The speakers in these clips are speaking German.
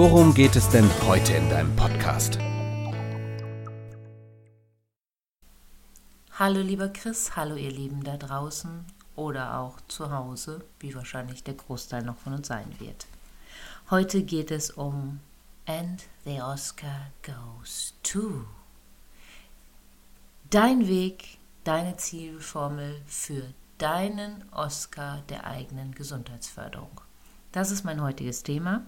worum geht es denn heute in deinem Podcast? Hallo lieber Chris, hallo ihr Lieben da draußen oder auch zu Hause, wie wahrscheinlich der Großteil noch von uns sein wird. Heute geht es um And the Oscar goes to. Dein Weg, deine Zielformel für deinen Oscar der eigenen Gesundheitsförderung. Das ist mein heutiges Thema.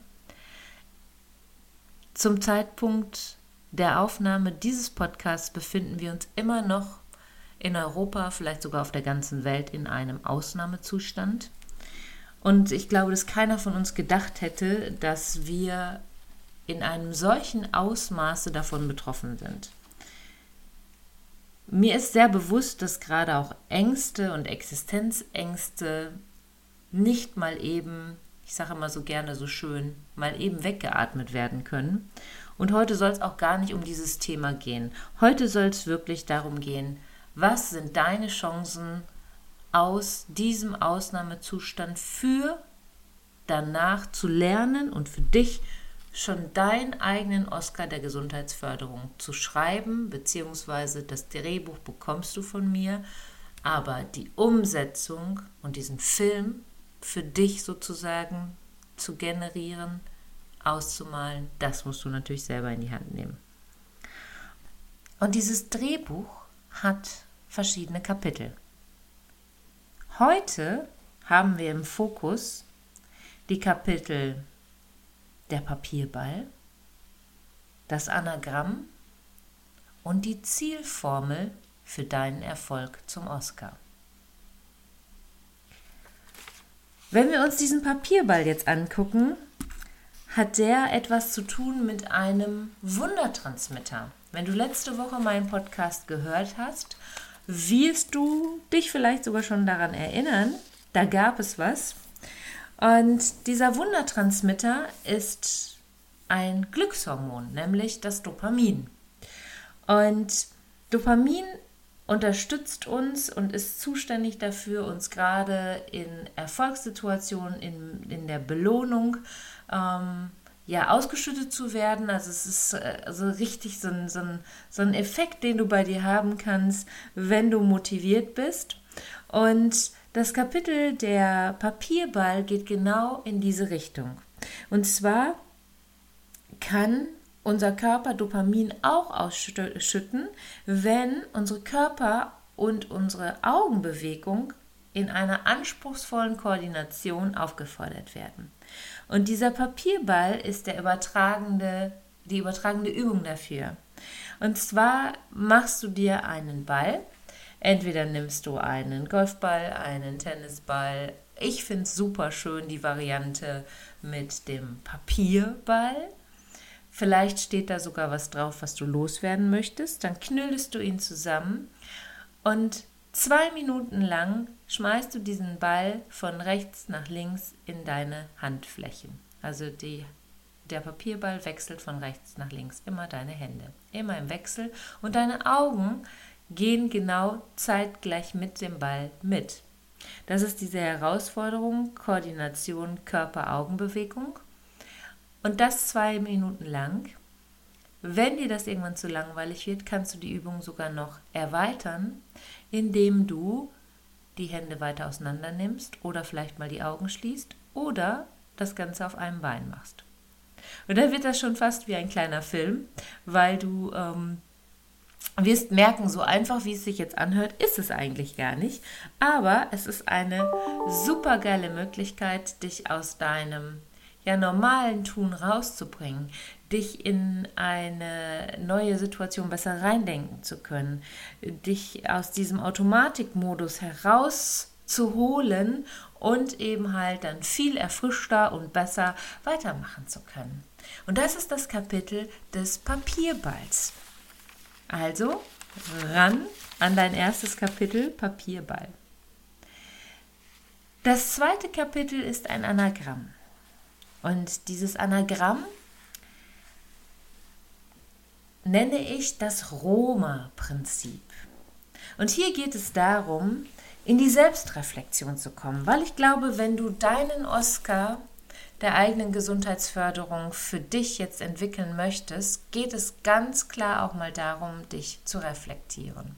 Zum Zeitpunkt der Aufnahme dieses Podcasts befinden wir uns immer noch in Europa, vielleicht sogar auf der ganzen Welt in einem Ausnahmezustand. Und ich glaube, dass keiner von uns gedacht hätte, dass wir in einem solchen Ausmaße davon betroffen sind. Mir ist sehr bewusst, dass gerade auch Ängste und Existenzängste nicht mal eben, ich sage immer so gerne so schön, mal eben weggeatmet werden können. Und heute soll es auch gar nicht um dieses Thema gehen. Heute soll es wirklich darum gehen, was sind deine Chancen aus diesem Ausnahmezustand für danach zu lernen und für dich schon deinen eigenen Oscar der Gesundheitsförderung zu schreiben, beziehungsweise das Drehbuch bekommst du von mir, aber die Umsetzung und diesen Film für dich sozusagen zu generieren, auszumalen, das musst du natürlich selber in die Hand nehmen. Und dieses Drehbuch hat verschiedene Kapitel. Heute haben wir im Fokus die Kapitel der Papierball, das Anagramm und die Zielformel für deinen Erfolg zum Oscar. Wenn wir uns diesen Papierball jetzt angucken, hat der etwas zu tun mit einem Wundertransmitter. Wenn du letzte Woche meinen Podcast gehört hast, wirst du dich vielleicht sogar schon daran erinnern, da gab es was. Und dieser Wundertransmitter ist ein Glückshormon, nämlich das Dopamin. Und Dopamin unterstützt uns und ist zuständig dafür, uns gerade in Erfolgssituationen, in, in der Belohnung ähm, ja, ausgeschüttet zu werden. Also es ist äh, so richtig so ein, so, ein, so ein Effekt, den du bei dir haben kannst, wenn du motiviert bist. Und das Kapitel der Papierball geht genau in diese Richtung. Und zwar kann unser Körper Dopamin auch ausschütten, wenn unsere Körper und unsere Augenbewegung in einer anspruchsvollen Koordination aufgefordert werden. Und dieser Papierball ist der übertragende, die übertragende Übung dafür. Und zwar machst du dir einen Ball. Entweder nimmst du einen Golfball, einen Tennisball. Ich finde es super schön, die Variante mit dem Papierball. Vielleicht steht da sogar was drauf, was du loswerden möchtest. Dann knüllst du ihn zusammen und Zwei Minuten lang schmeißt du diesen Ball von rechts nach links in deine Handflächen. Also die, der Papierball wechselt von rechts nach links, immer deine Hände, immer im Wechsel und deine Augen gehen genau zeitgleich mit dem Ball mit. Das ist diese Herausforderung, Koordination Körper-Augenbewegung. Und das zwei Minuten lang. Wenn dir das irgendwann zu langweilig wird, kannst du die Übung sogar noch erweitern, indem du die Hände weiter auseinander nimmst oder vielleicht mal die Augen schließt oder das Ganze auf einem Bein machst. Und dann wird das schon fast wie ein kleiner Film, weil du ähm, wirst merken, so einfach wie es sich jetzt anhört, ist es eigentlich gar nicht. Aber es ist eine super geile Möglichkeit, dich aus deinem ja, normalen Tun rauszubringen, dich in eine neue Situation besser reindenken zu können, dich aus diesem Automatikmodus herauszuholen und eben halt dann viel erfrischter und besser weitermachen zu können. Und das ist das Kapitel des Papierballs. Also ran an dein erstes Kapitel Papierball. Das zweite Kapitel ist ein Anagramm. Und dieses Anagramm nenne ich das Roma-Prinzip. Und hier geht es darum, in die Selbstreflexion zu kommen, weil ich glaube, wenn du deinen Oscar der eigenen Gesundheitsförderung für dich jetzt entwickeln möchtest, geht es ganz klar auch mal darum, dich zu reflektieren.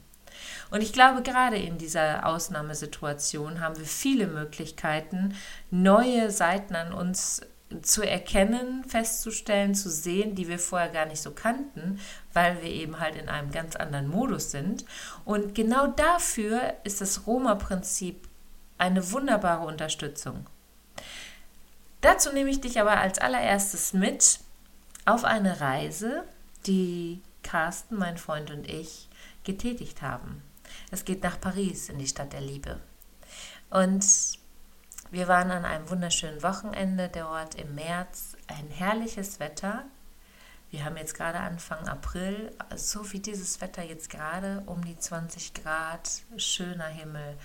Und ich glaube, gerade in dieser Ausnahmesituation haben wir viele Möglichkeiten, neue Seiten an uns zu erkennen, festzustellen, zu sehen, die wir vorher gar nicht so kannten, weil wir eben halt in einem ganz anderen Modus sind. Und genau dafür ist das Roma-Prinzip eine wunderbare Unterstützung. Dazu nehme ich dich aber als allererstes mit auf eine Reise, die Carsten, mein Freund und ich getätigt haben. Es geht nach Paris in die Stadt der Liebe. Und wir waren an einem wunderschönen Wochenende dort im März. Ein herrliches Wetter. Wir haben jetzt gerade Anfang April, so wie dieses Wetter jetzt gerade, um die 20 Grad, schöner Himmel,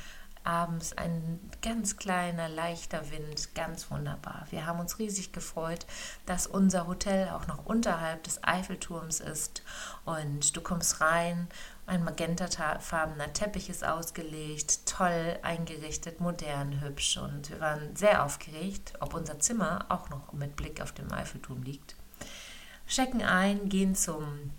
abends ein ganz kleiner, leichter Wind, ganz wunderbar. Wir haben uns riesig gefreut, dass unser Hotel auch noch unterhalb des Eiffelturms ist und du kommst rein, ein magentafarbener Teppich ist ausgelegt, toll eingerichtet, modern, hübsch und wir waren sehr aufgeregt, ob unser Zimmer auch noch mit Blick auf den Eiffelturm liegt. Checken ein, gehen zum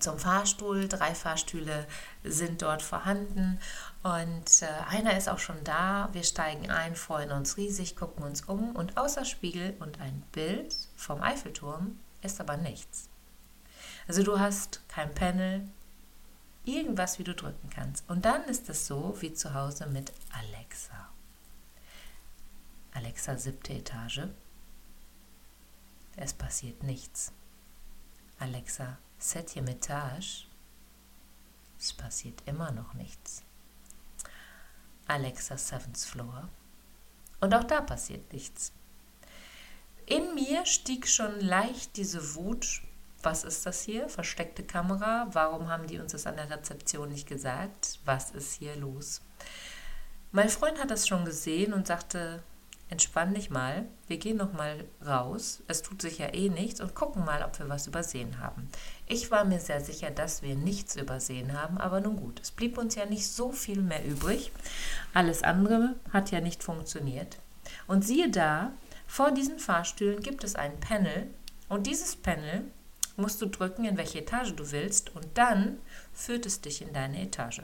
zum Fahrstuhl. Drei Fahrstühle sind dort vorhanden und äh, einer ist auch schon da. Wir steigen ein, freuen uns riesig, gucken uns um und außer Spiegel und ein Bild vom Eiffelturm ist aber nichts. Also du hast kein Panel, irgendwas, wie du drücken kannst. Und dann ist es so wie zu Hause mit Alexa. Alexa siebte Etage. Es passiert nichts. Alexa Septième Etage. Es passiert immer noch nichts. Alexa Seventh Floor. Und auch da passiert nichts. In mir stieg schon leicht diese Wut. Was ist das hier? Versteckte Kamera? Warum haben die uns das an der Rezeption nicht gesagt? Was ist hier los? Mein Freund hat das schon gesehen und sagte, entspann dich mal, wir gehen noch mal raus, es tut sich ja eh nichts und gucken mal, ob wir was übersehen haben. Ich war mir sehr sicher, dass wir nichts übersehen haben, aber nun gut, es blieb uns ja nicht so viel mehr übrig. Alles andere hat ja nicht funktioniert. Und siehe da, vor diesen Fahrstühlen gibt es ein Panel und dieses Panel musst du drücken, in welche Etage du willst und dann führt es dich in deine Etage.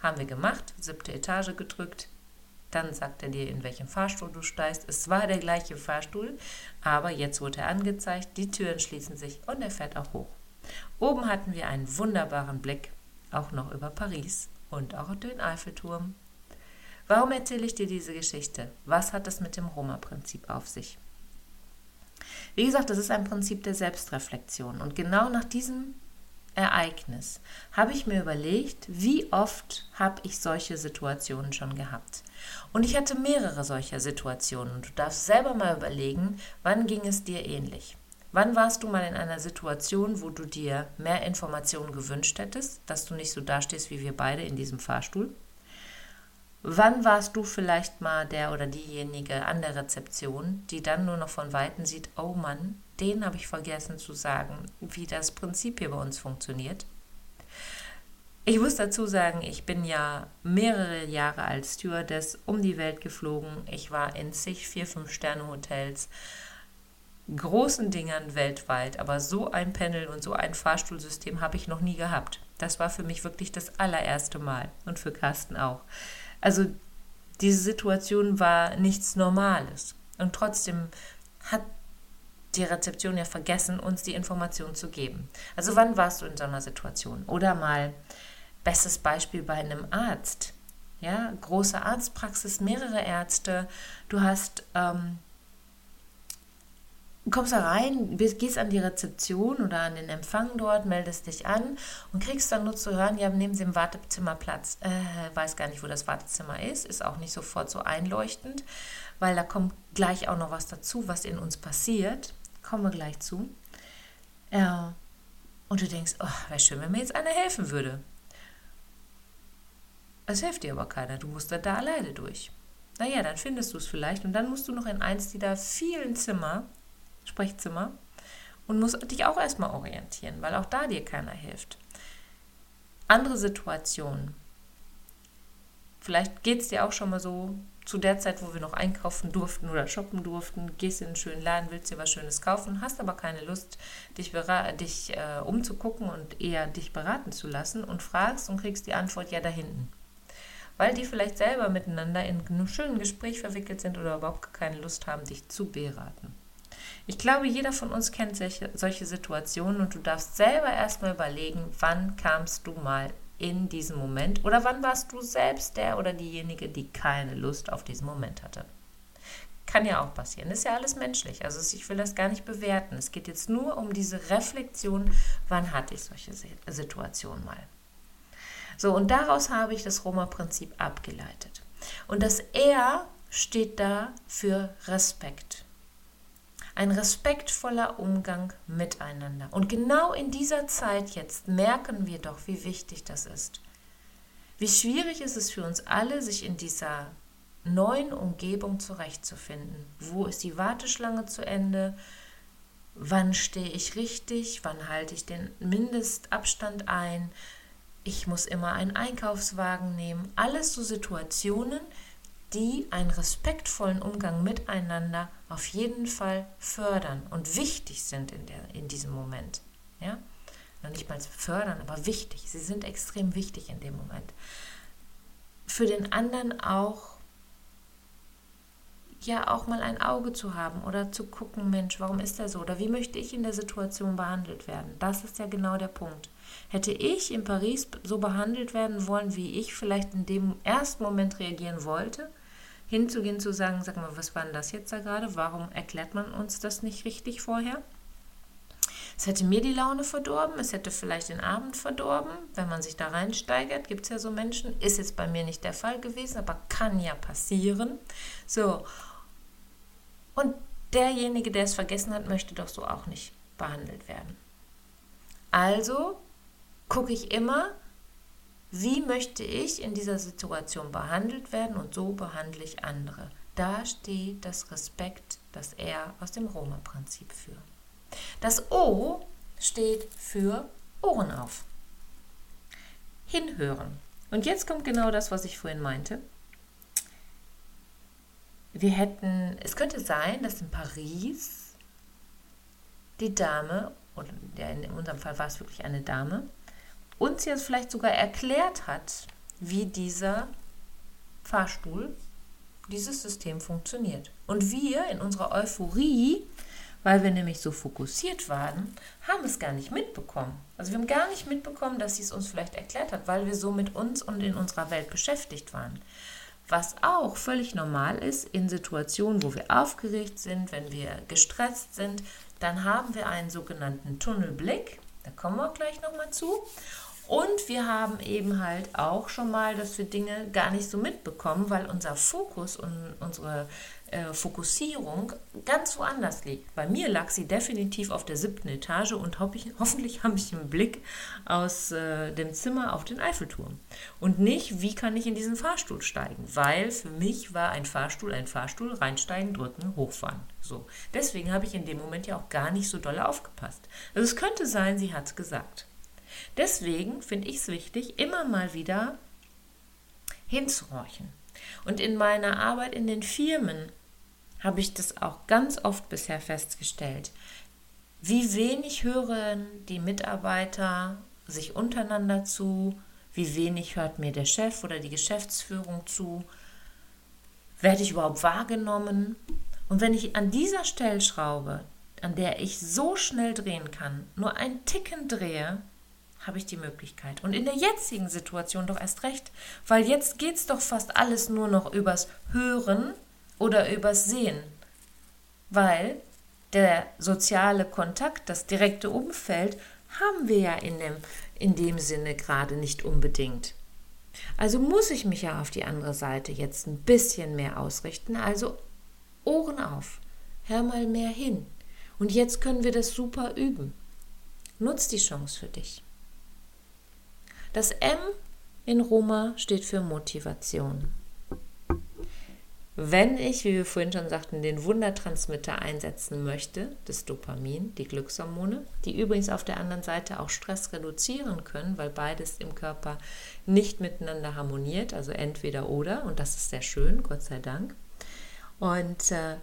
Haben wir gemacht, siebte Etage gedrückt, dann sagt er dir, in welchem Fahrstuhl du steigst. Es war der gleiche Fahrstuhl, aber jetzt wurde er angezeigt, die Türen schließen sich und er fährt auch hoch. Oben hatten wir einen wunderbaren Blick, auch noch über Paris und auch den Eiffelturm. Warum erzähle ich dir diese Geschichte? Was hat es mit dem Roma-Prinzip auf sich? Wie gesagt, das ist ein Prinzip der Selbstreflexion. Und genau nach diesem Ereignis habe ich mir überlegt, wie oft habe ich solche Situationen schon gehabt. Und ich hatte mehrere solcher Situationen. Und du darfst selber mal überlegen, wann ging es dir ähnlich. Wann warst du mal in einer Situation, wo du dir mehr Informationen gewünscht hättest, dass du nicht so dastehst wie wir beide in diesem Fahrstuhl? Wann warst du vielleicht mal der oder diejenige an der Rezeption, die dann nur noch von Weitem sieht, oh Mann, den habe ich vergessen zu sagen, wie das Prinzip hier bei uns funktioniert? Ich muss dazu sagen, ich bin ja mehrere Jahre als Stewardess um die Welt geflogen. Ich war in zig vier, fünf Sterne Hotels, großen Dingern weltweit, aber so ein Panel und so ein Fahrstuhlsystem habe ich noch nie gehabt. Das war für mich wirklich das allererste Mal und für Carsten auch. Also diese Situation war nichts Normales. Und trotzdem hat die Rezeption ja vergessen, uns die Information zu geben. Also wann warst du in so einer Situation? Oder mal, bestes Beispiel bei einem Arzt. Ja, große Arztpraxis, mehrere Ärzte. Du hast ähm, kommst da rein, gehst an die Rezeption oder an den Empfang dort, meldest dich an und kriegst dann nur zu hören, ja, nehmen Sie im Wartezimmer Platz. Äh, weiß gar nicht, wo das Wartezimmer ist, ist auch nicht sofort so einleuchtend, weil da kommt gleich auch noch was dazu, was in uns passiert. kommen wir gleich zu. Ja. Und du denkst, oh, wäre schön, wenn mir jetzt einer helfen würde. Es hilft dir aber keiner, du musst da, da alleine durch. Naja, dann findest du es vielleicht und dann musst du noch in eins dieser vielen Zimmer, Sprechzimmer, und musst dich auch erstmal orientieren, weil auch da dir keiner hilft. Andere Situationen. Vielleicht geht es dir auch schon mal so, zu der Zeit, wo wir noch einkaufen durften oder shoppen durften, gehst in einen schönen Laden, willst dir was Schönes kaufen, hast aber keine Lust, dich, dich äh, umzugucken und eher dich beraten zu lassen und fragst und kriegst die Antwort, ja, da hinten weil die vielleicht selber miteinander in einem schönen Gespräch verwickelt sind oder überhaupt keine Lust haben, dich zu beraten. Ich glaube, jeder von uns kennt solche, solche Situationen und du darfst selber erstmal überlegen, wann kamst du mal in diesem Moment oder wann warst du selbst der oder diejenige, die keine Lust auf diesen Moment hatte. Kann ja auch passieren. Ist ja alles menschlich. Also ich will das gar nicht bewerten. Es geht jetzt nur um diese Reflexion, wann hatte ich solche Situationen mal. So, und daraus habe ich das Roma-Prinzip abgeleitet. Und das R steht da für Respekt. Ein respektvoller Umgang miteinander. Und genau in dieser Zeit jetzt merken wir doch, wie wichtig das ist. Wie schwierig ist es für uns alle, sich in dieser neuen Umgebung zurechtzufinden. Wo ist die Warteschlange zu Ende? Wann stehe ich richtig? Wann halte ich den Mindestabstand ein? ich muss immer einen Einkaufswagen nehmen. Alles so Situationen, die einen respektvollen Umgang miteinander auf jeden Fall fördern und wichtig sind in, der, in diesem Moment. Ja? Noch nicht mal fördern, aber wichtig. Sie sind extrem wichtig in dem Moment. Für den anderen auch ja auch mal ein Auge zu haben oder zu gucken, Mensch, warum ist er so? Oder wie möchte ich in der Situation behandelt werden? Das ist ja genau der Punkt. Hätte ich in Paris so behandelt werden wollen, wie ich vielleicht in dem ersten Moment reagieren wollte, hinzugehen, zu sagen, sag mal, was war denn das jetzt da gerade? Warum erklärt man uns das nicht richtig vorher? Es hätte mir die Laune verdorben, es hätte vielleicht den Abend verdorben, wenn man sich da reinsteigert. Gibt es ja so Menschen, ist jetzt bei mir nicht der Fall gewesen, aber kann ja passieren. So. Und derjenige, der es vergessen hat, möchte doch so auch nicht behandelt werden. Also gucke ich immer, wie möchte ich in dieser Situation behandelt werden und so behandle ich andere. Da steht das Respekt, das R aus dem Roma-Prinzip für. Das O steht für Ohren auf. Hinhören. Und jetzt kommt genau das, was ich vorhin meinte. Wir hätten, es könnte sein, dass in Paris die Dame, oder in unserem Fall war es wirklich eine Dame, uns jetzt vielleicht sogar erklärt hat, wie dieser Fahrstuhl, dieses System funktioniert. Und wir in unserer Euphorie, weil wir nämlich so fokussiert waren, haben es gar nicht mitbekommen. Also wir haben gar nicht mitbekommen, dass sie es uns vielleicht erklärt hat, weil wir so mit uns und in unserer Welt beschäftigt waren. Was auch völlig normal ist in Situationen, wo wir aufgeregt sind, wenn wir gestresst sind, dann haben wir einen sogenannten Tunnelblick. Da kommen wir auch gleich nochmal zu. Und wir haben eben halt auch schon mal, dass wir Dinge gar nicht so mitbekommen, weil unser Fokus und unsere äh, Fokussierung ganz woanders liegt. Bei mir lag sie definitiv auf der siebten Etage und ho hoffentlich habe ich einen Blick aus äh, dem Zimmer auf den Eiffelturm. Und nicht, wie kann ich in diesen Fahrstuhl steigen? Weil für mich war ein Fahrstuhl ein Fahrstuhl, reinsteigen, drücken, hochfahren. So. Deswegen habe ich in dem Moment ja auch gar nicht so doll aufgepasst. Also es könnte sein, sie hat es gesagt. Deswegen finde ich es wichtig, immer mal wieder hinzuhorchen. Und in meiner Arbeit in den Firmen habe ich das auch ganz oft bisher festgestellt. Wie wenig hören die Mitarbeiter sich untereinander zu, wie wenig hört mir der Chef oder die Geschäftsführung zu, werde ich überhaupt wahrgenommen? Und wenn ich an dieser Stellschraube, an der ich so schnell drehen kann, nur ein Ticken drehe, habe ich die Möglichkeit. Und in der jetzigen Situation doch erst recht, weil jetzt geht es doch fast alles nur noch übers Hören oder übers Sehen. Weil der soziale Kontakt, das direkte Umfeld, haben wir ja in dem, in dem Sinne gerade nicht unbedingt. Also muss ich mich ja auf die andere Seite jetzt ein bisschen mehr ausrichten. Also Ohren auf, hör mal mehr hin Und jetzt können wir das super üben. Nutz die Chance für dich. Das M in Roma steht für Motivation. Wenn ich, wie wir vorhin schon sagten, den Wundertransmitter einsetzen möchte, das Dopamin, die Glückshormone, die übrigens auf der anderen Seite auch Stress reduzieren können, weil beides im Körper nicht miteinander harmoniert, also entweder oder, und das ist sehr schön, Gott sei Dank. Und äh,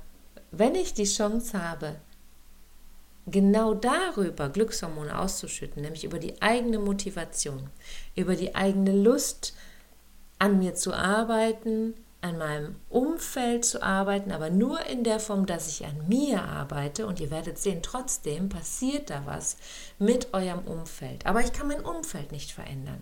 wenn ich die Chance habe, genau darüber Glückshormone auszuschütten, nämlich über die eigene Motivation, über die eigene Lust, an mir zu arbeiten, an meinem Umfeld zu arbeiten, aber nur in der Form, dass ich an mir arbeite. Und ihr werdet sehen, trotzdem passiert da was mit eurem Umfeld. Aber ich kann mein Umfeld nicht verändern.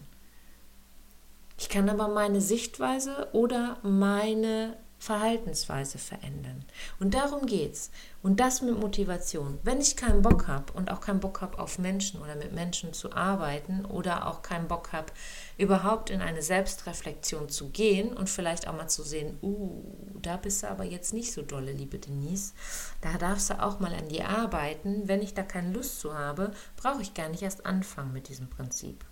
Ich kann aber meine Sichtweise oder meine Verhaltensweise verändern. Und darum geht's. Und das mit Motivation. Wenn ich keinen Bock habe und auch keinen Bock habe, auf Menschen oder mit Menschen zu arbeiten oder auch keinen Bock habe, überhaupt in eine Selbstreflexion zu gehen und vielleicht auch mal zu sehen, uh, da bist du aber jetzt nicht so dolle, liebe Denise. Da darfst du auch mal an dir arbeiten. Wenn ich da keine Lust zu habe, brauche ich gar nicht erst anfangen mit diesem Prinzip.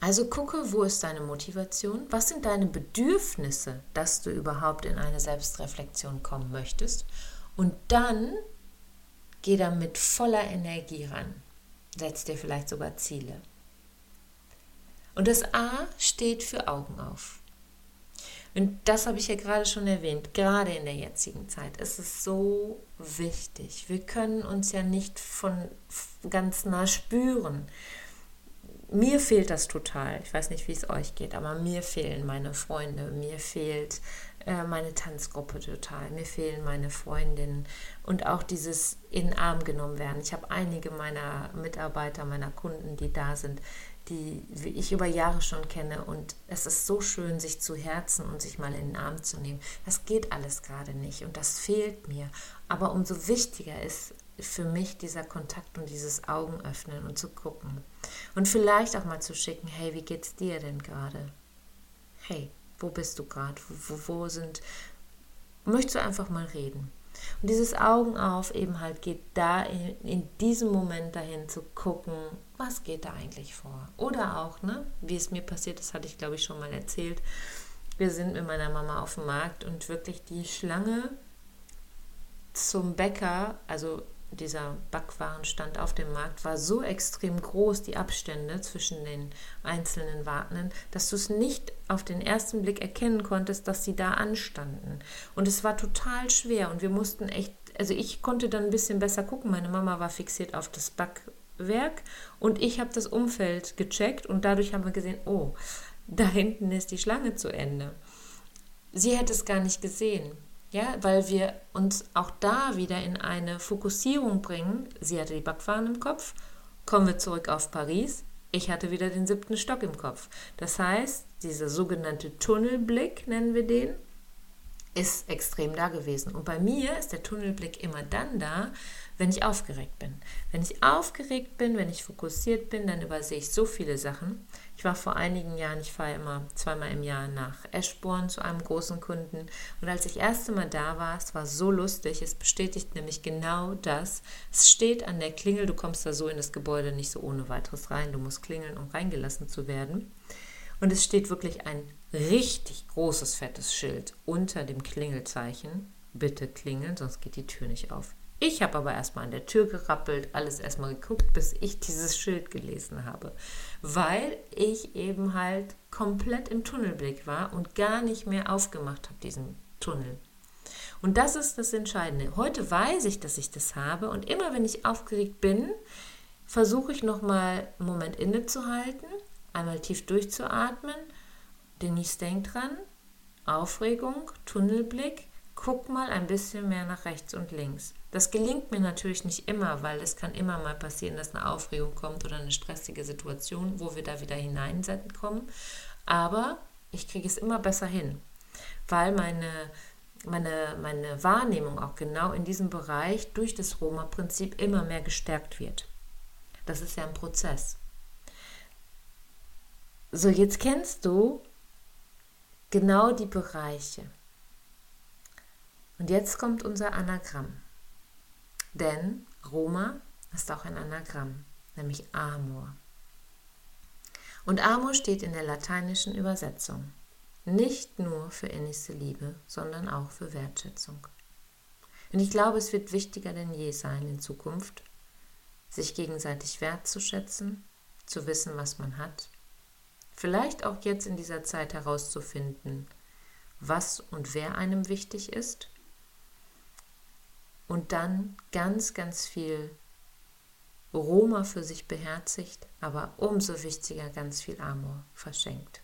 Also gucke, wo ist deine Motivation? Was sind deine Bedürfnisse, dass du überhaupt in eine Selbstreflexion kommen möchtest? Und dann geh da mit voller Energie ran. Setz dir vielleicht sogar Ziele. Und das A steht für Augen auf. Und das habe ich ja gerade schon erwähnt, gerade in der jetzigen Zeit ist es so wichtig. Wir können uns ja nicht von ganz nah spüren mir fehlt das total. Ich weiß nicht, wie es euch geht, aber mir fehlen meine Freunde, mir fehlt äh, meine Tanzgruppe total, mir fehlen meine Freundinnen und auch dieses in Arm genommen werden. Ich habe einige meiner Mitarbeiter, meiner Kunden, die da sind, die ich über Jahre schon kenne und es ist so schön, sich zu Herzen und sich mal in den Arm zu nehmen. Das geht alles gerade nicht und das fehlt mir. Aber umso wichtiger ist für mich dieser Kontakt und dieses Augen öffnen und zu gucken. Und vielleicht auch mal zu schicken, hey, wie geht's dir denn gerade? Hey, wo bist du gerade? Wo, wo sind. Möchtest du einfach mal reden? Und dieses Augen auf eben halt geht da in, in, diesem Moment dahin zu gucken, was geht da eigentlich vor? Oder auch, ne, wie es mir passiert ist, hatte ich glaube ich schon mal erzählt. Wir sind mit meiner Mama auf dem Markt und wirklich die Schlange zum Bäcker, also dieser Backwarenstand auf dem Markt war so extrem groß, die Abstände zwischen den einzelnen Wartenden, dass du es nicht auf den ersten Blick erkennen konntest, dass sie da anstanden. Und es war total schwer und wir mussten echt, also ich konnte dann ein bisschen besser gucken. Meine Mama war fixiert auf das Backwerk und ich habe das Umfeld gecheckt und dadurch haben wir gesehen, oh, da hinten ist die Schlange zu Ende. Sie hätte es gar nicht gesehen. Ja, weil wir uns auch da wieder in eine Fokussierung bringen. Sie hatte die Backwaren im Kopf. Kommen wir zurück auf Paris. Ich hatte wieder den siebten Stock im Kopf. Das heißt, dieser sogenannte Tunnelblick, nennen wir den, ist extrem da gewesen. Und bei mir ist der Tunnelblick immer dann da, wenn ich aufgeregt bin. Wenn ich aufgeregt bin, wenn ich fokussiert bin, dann übersehe ich so viele Sachen. Ich war vor einigen Jahren, ich fahre immer zweimal im Jahr nach Eschborn zu einem großen Kunden. Und als ich erste Mal da war, es war so lustig, es bestätigt nämlich genau das. Es steht an der Klingel, du kommst da so in das Gebäude nicht so ohne weiteres rein, du musst klingeln, um reingelassen zu werden. Und es steht wirklich ein richtig großes, fettes Schild unter dem Klingelzeichen. Bitte klingeln, sonst geht die Tür nicht auf. Ich habe aber erstmal an der Tür gerappelt, alles erstmal geguckt, bis ich dieses Schild gelesen habe, weil ich eben halt komplett im Tunnelblick war und gar nicht mehr aufgemacht habe, diesen Tunnel. Und das ist das Entscheidende. Heute weiß ich, dass ich das habe und immer wenn ich aufgeregt bin, versuche ich nochmal einen Moment innezuhalten, einmal tief durchzuatmen. Denise denkt dran, Aufregung, Tunnelblick, guck mal ein bisschen mehr nach rechts und links. Das gelingt mir natürlich nicht immer, weil es kann immer mal passieren, dass eine Aufregung kommt oder eine stressige Situation, wo wir da wieder hineinkommen. Aber ich kriege es immer besser hin, weil meine, meine, meine Wahrnehmung auch genau in diesem Bereich durch das Roma-Prinzip immer mehr gestärkt wird. Das ist ja ein Prozess. So, jetzt kennst du genau die Bereiche. Und jetzt kommt unser Anagramm. Denn Roma ist auch ein Anagramm, nämlich Amor. Und Amor steht in der lateinischen Übersetzung nicht nur für innigste Liebe, sondern auch für Wertschätzung. Und ich glaube, es wird wichtiger denn je sein in Zukunft, sich gegenseitig wertzuschätzen, zu wissen, was man hat, vielleicht auch jetzt in dieser Zeit herauszufinden, was und wer einem wichtig ist und dann ganz, ganz viel Roma für sich beherzigt, aber umso wichtiger ganz viel Amor verschenkt.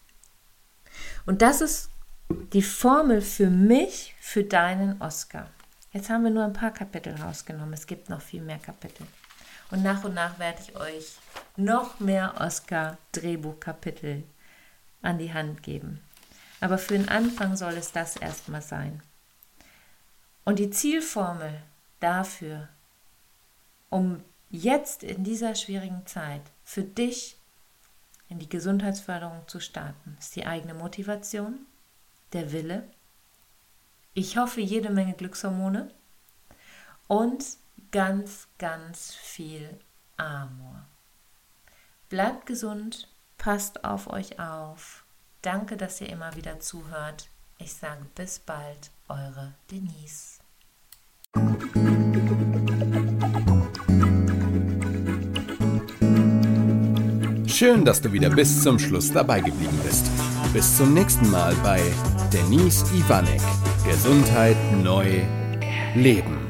Und das ist die Formel für mich, für deinen Oscar. Jetzt haben wir nur ein paar Kapitel rausgenommen. Es gibt noch viel mehr Kapitel. Und nach und nach werde ich euch noch mehr Oscar-Drehbuchkapitel an die Hand geben. Aber für den Anfang soll es das erstmal sein. Und die Zielformel dafür, um jetzt in dieser schwierigen Zeit für dich in die Gesundheitsförderung zu starten, ist die eigene Motivation, der Wille, ich hoffe jede Menge Glückshormone und ganz, ganz viel Amor. Bleibt gesund, passt auf euch auf. Danke, dass ihr immer wieder zuhört. Ich sage bis bald, eure Denise. Schön, dass du wieder bis zum Schluss dabei geblieben bist. Bis zum nächsten Mal bei Denise Ivanek. Gesundheit neu leben.